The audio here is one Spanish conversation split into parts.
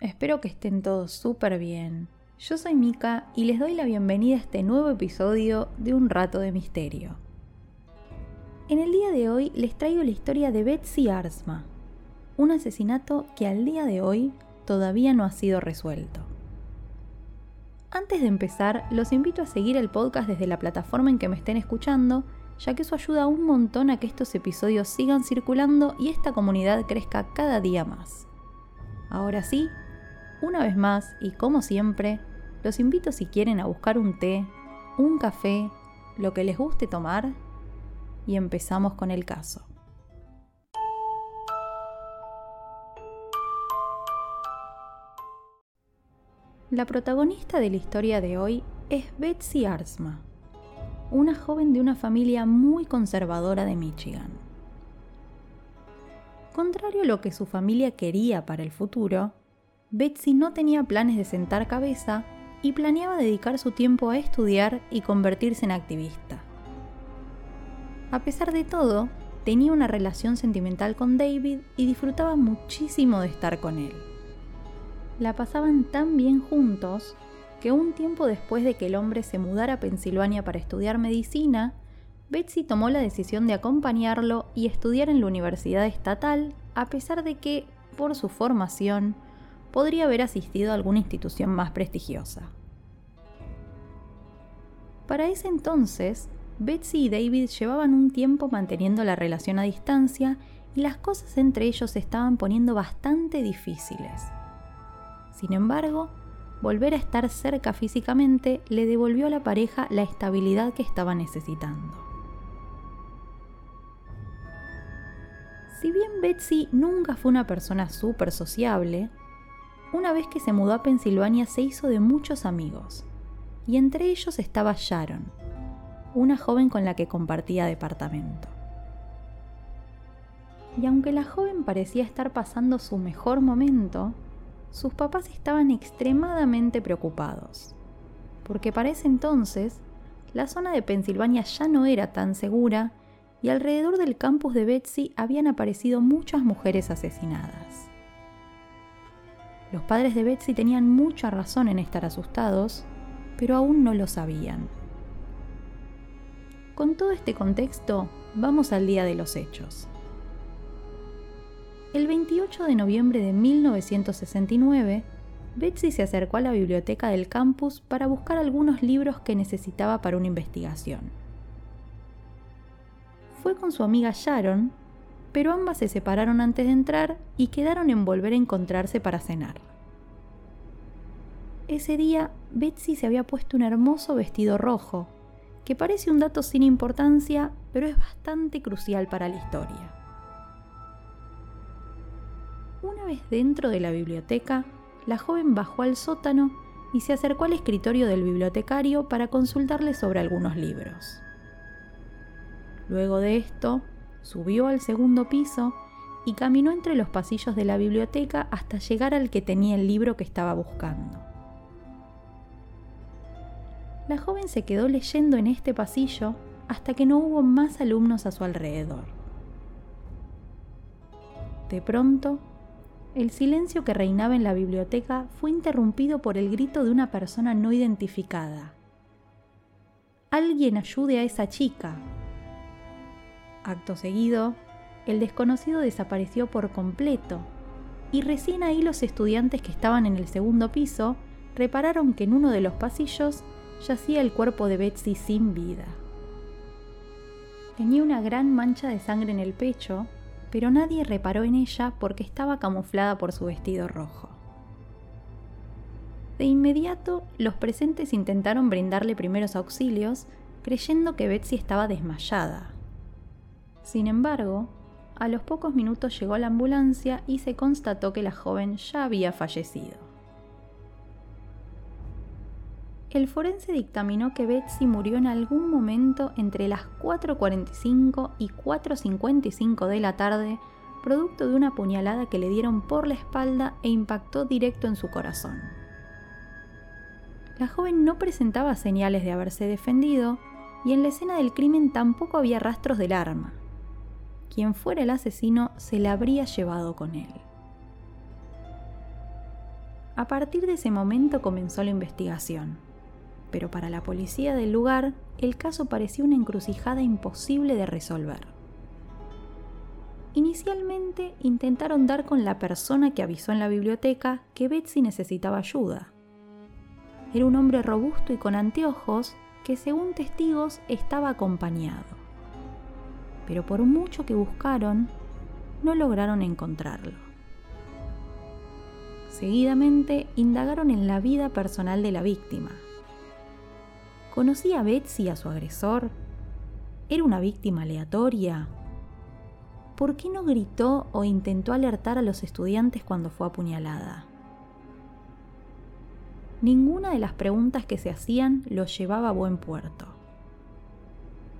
Espero que estén todos súper bien. Yo soy Mika y les doy la bienvenida a este nuevo episodio de Un Rato de Misterio. En el día de hoy les traigo la historia de Betsy Arsma, un asesinato que al día de hoy todavía no ha sido resuelto. Antes de empezar, los invito a seguir el podcast desde la plataforma en que me estén escuchando, ya que eso ayuda un montón a que estos episodios sigan circulando y esta comunidad crezca cada día más. Ahora sí, una vez más y como siempre, los invito si quieren a buscar un té, un café, lo que les guste tomar y empezamos con el caso. La protagonista de la historia de hoy es Betsy Arsma, una joven de una familia muy conservadora de Michigan. Contrario a lo que su familia quería para el futuro, Betsy no tenía planes de sentar cabeza y planeaba dedicar su tiempo a estudiar y convertirse en activista. A pesar de todo, tenía una relación sentimental con David y disfrutaba muchísimo de estar con él. La pasaban tan bien juntos que un tiempo después de que el hombre se mudara a Pensilvania para estudiar medicina, Betsy tomó la decisión de acompañarlo y estudiar en la universidad estatal, a pesar de que, por su formación, podría haber asistido a alguna institución más prestigiosa. Para ese entonces, Betsy y David llevaban un tiempo manteniendo la relación a distancia y las cosas entre ellos se estaban poniendo bastante difíciles. Sin embargo, volver a estar cerca físicamente le devolvió a la pareja la estabilidad que estaba necesitando. Si bien Betsy nunca fue una persona súper sociable, una vez que se mudó a Pensilvania se hizo de muchos amigos, y entre ellos estaba Sharon, una joven con la que compartía departamento. Y aunque la joven parecía estar pasando su mejor momento, sus papás estaban extremadamente preocupados, porque para ese entonces la zona de Pensilvania ya no era tan segura y alrededor del campus de Betsy habían aparecido muchas mujeres asesinadas. Los padres de Betsy tenían mucha razón en estar asustados, pero aún no lo sabían. Con todo este contexto, vamos al día de los hechos. El 28 de noviembre de 1969, Betsy se acercó a la biblioteca del campus para buscar algunos libros que necesitaba para una investigación. Fue con su amiga Sharon, pero ambas se separaron antes de entrar y quedaron en volver a encontrarse para cenar. Ese día, Betsy se había puesto un hermoso vestido rojo, que parece un dato sin importancia, pero es bastante crucial para la historia. Una vez dentro de la biblioteca, la joven bajó al sótano y se acercó al escritorio del bibliotecario para consultarle sobre algunos libros. Luego de esto, subió al segundo piso y caminó entre los pasillos de la biblioteca hasta llegar al que tenía el libro que estaba buscando. La joven se quedó leyendo en este pasillo hasta que no hubo más alumnos a su alrededor. De pronto, el silencio que reinaba en la biblioteca fue interrumpido por el grito de una persona no identificada. Alguien ayude a esa chica. Acto seguido, el desconocido desapareció por completo, y recién ahí los estudiantes que estaban en el segundo piso repararon que en uno de los pasillos yacía el cuerpo de Betsy sin vida. Tenía una gran mancha de sangre en el pecho pero nadie reparó en ella porque estaba camuflada por su vestido rojo. De inmediato, los presentes intentaron brindarle primeros auxilios, creyendo que Betsy estaba desmayada. Sin embargo, a los pocos minutos llegó la ambulancia y se constató que la joven ya había fallecido. el forense dictaminó que Betsy murió en algún momento entre las 4.45 y 4.55 de la tarde, producto de una puñalada que le dieron por la espalda e impactó directo en su corazón. La joven no presentaba señales de haberse defendido y en la escena del crimen tampoco había rastros del arma. Quien fuera el asesino se la habría llevado con él. A partir de ese momento comenzó la investigación pero para la policía del lugar el caso parecía una encrucijada imposible de resolver. Inicialmente intentaron dar con la persona que avisó en la biblioteca que Betsy necesitaba ayuda. Era un hombre robusto y con anteojos que según testigos estaba acompañado. Pero por mucho que buscaron, no lograron encontrarlo. Seguidamente indagaron en la vida personal de la víctima, ¿Conocía a Betsy a su agresor? ¿Era una víctima aleatoria? ¿Por qué no gritó o intentó alertar a los estudiantes cuando fue apuñalada? Ninguna de las preguntas que se hacían lo llevaba a buen puerto.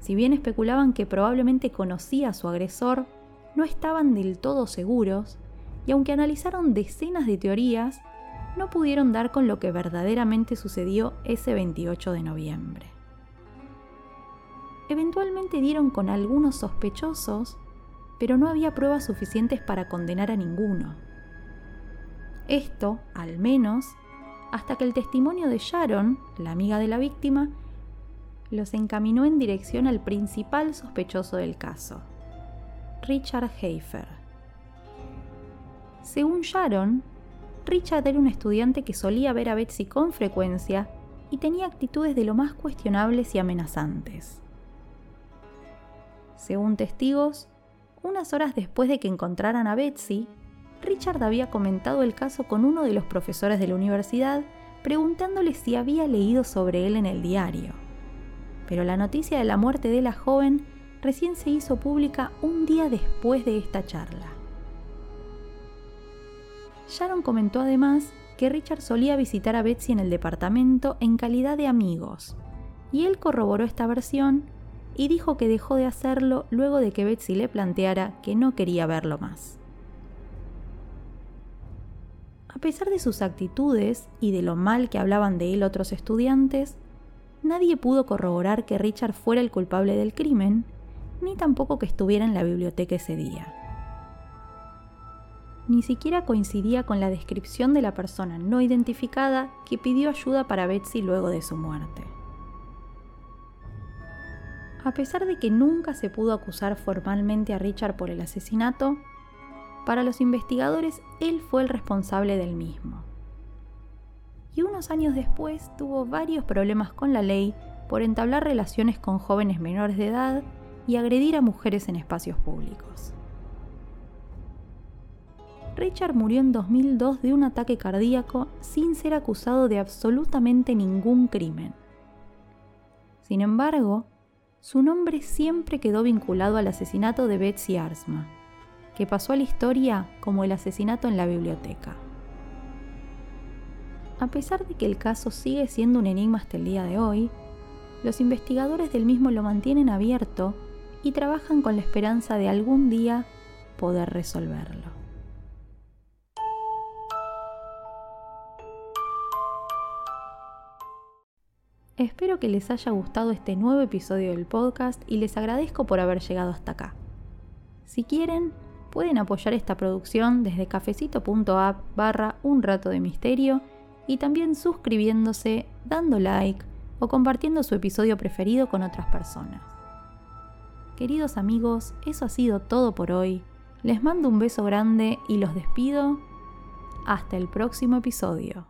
Si bien especulaban que probablemente conocía a su agresor, no estaban del todo seguros, y aunque analizaron decenas de teorías, no pudieron dar con lo que verdaderamente sucedió ese 28 de noviembre. Eventualmente dieron con algunos sospechosos, pero no había pruebas suficientes para condenar a ninguno. Esto, al menos, hasta que el testimonio de Sharon, la amiga de la víctima, los encaminó en dirección al principal sospechoso del caso, Richard Hafer. Según Sharon, Richard era un estudiante que solía ver a Betsy con frecuencia y tenía actitudes de lo más cuestionables y amenazantes. Según testigos, unas horas después de que encontraran a Betsy, Richard había comentado el caso con uno de los profesores de la universidad preguntándole si había leído sobre él en el diario. Pero la noticia de la muerte de la joven recién se hizo pública un día después de esta charla. Sharon comentó además que Richard solía visitar a Betsy en el departamento en calidad de amigos, y él corroboró esta versión y dijo que dejó de hacerlo luego de que Betsy le planteara que no quería verlo más. A pesar de sus actitudes y de lo mal que hablaban de él otros estudiantes, nadie pudo corroborar que Richard fuera el culpable del crimen, ni tampoco que estuviera en la biblioteca ese día ni siquiera coincidía con la descripción de la persona no identificada que pidió ayuda para Betsy luego de su muerte. A pesar de que nunca se pudo acusar formalmente a Richard por el asesinato, para los investigadores él fue el responsable del mismo. Años después tuvo varios problemas con la ley por entablar relaciones con jóvenes menores de edad y agredir a mujeres en espacios públicos. Richard murió en 2002 de un ataque cardíaco sin ser acusado de absolutamente ningún crimen. Sin embargo, su nombre siempre quedó vinculado al asesinato de Betsy Arsma, que pasó a la historia como el asesinato en la biblioteca. A pesar de que el caso sigue siendo un enigma hasta el día de hoy, los investigadores del mismo lo mantienen abierto y trabajan con la esperanza de algún día poder resolverlo. Espero que les haya gustado este nuevo episodio del podcast y les agradezco por haber llegado hasta acá. Si quieren, pueden apoyar esta producción desde cafecito.app barra un rato de misterio y también suscribiéndose, dando like o compartiendo su episodio preferido con otras personas. Queridos amigos, eso ha sido todo por hoy. Les mando un beso grande y los despido. Hasta el próximo episodio.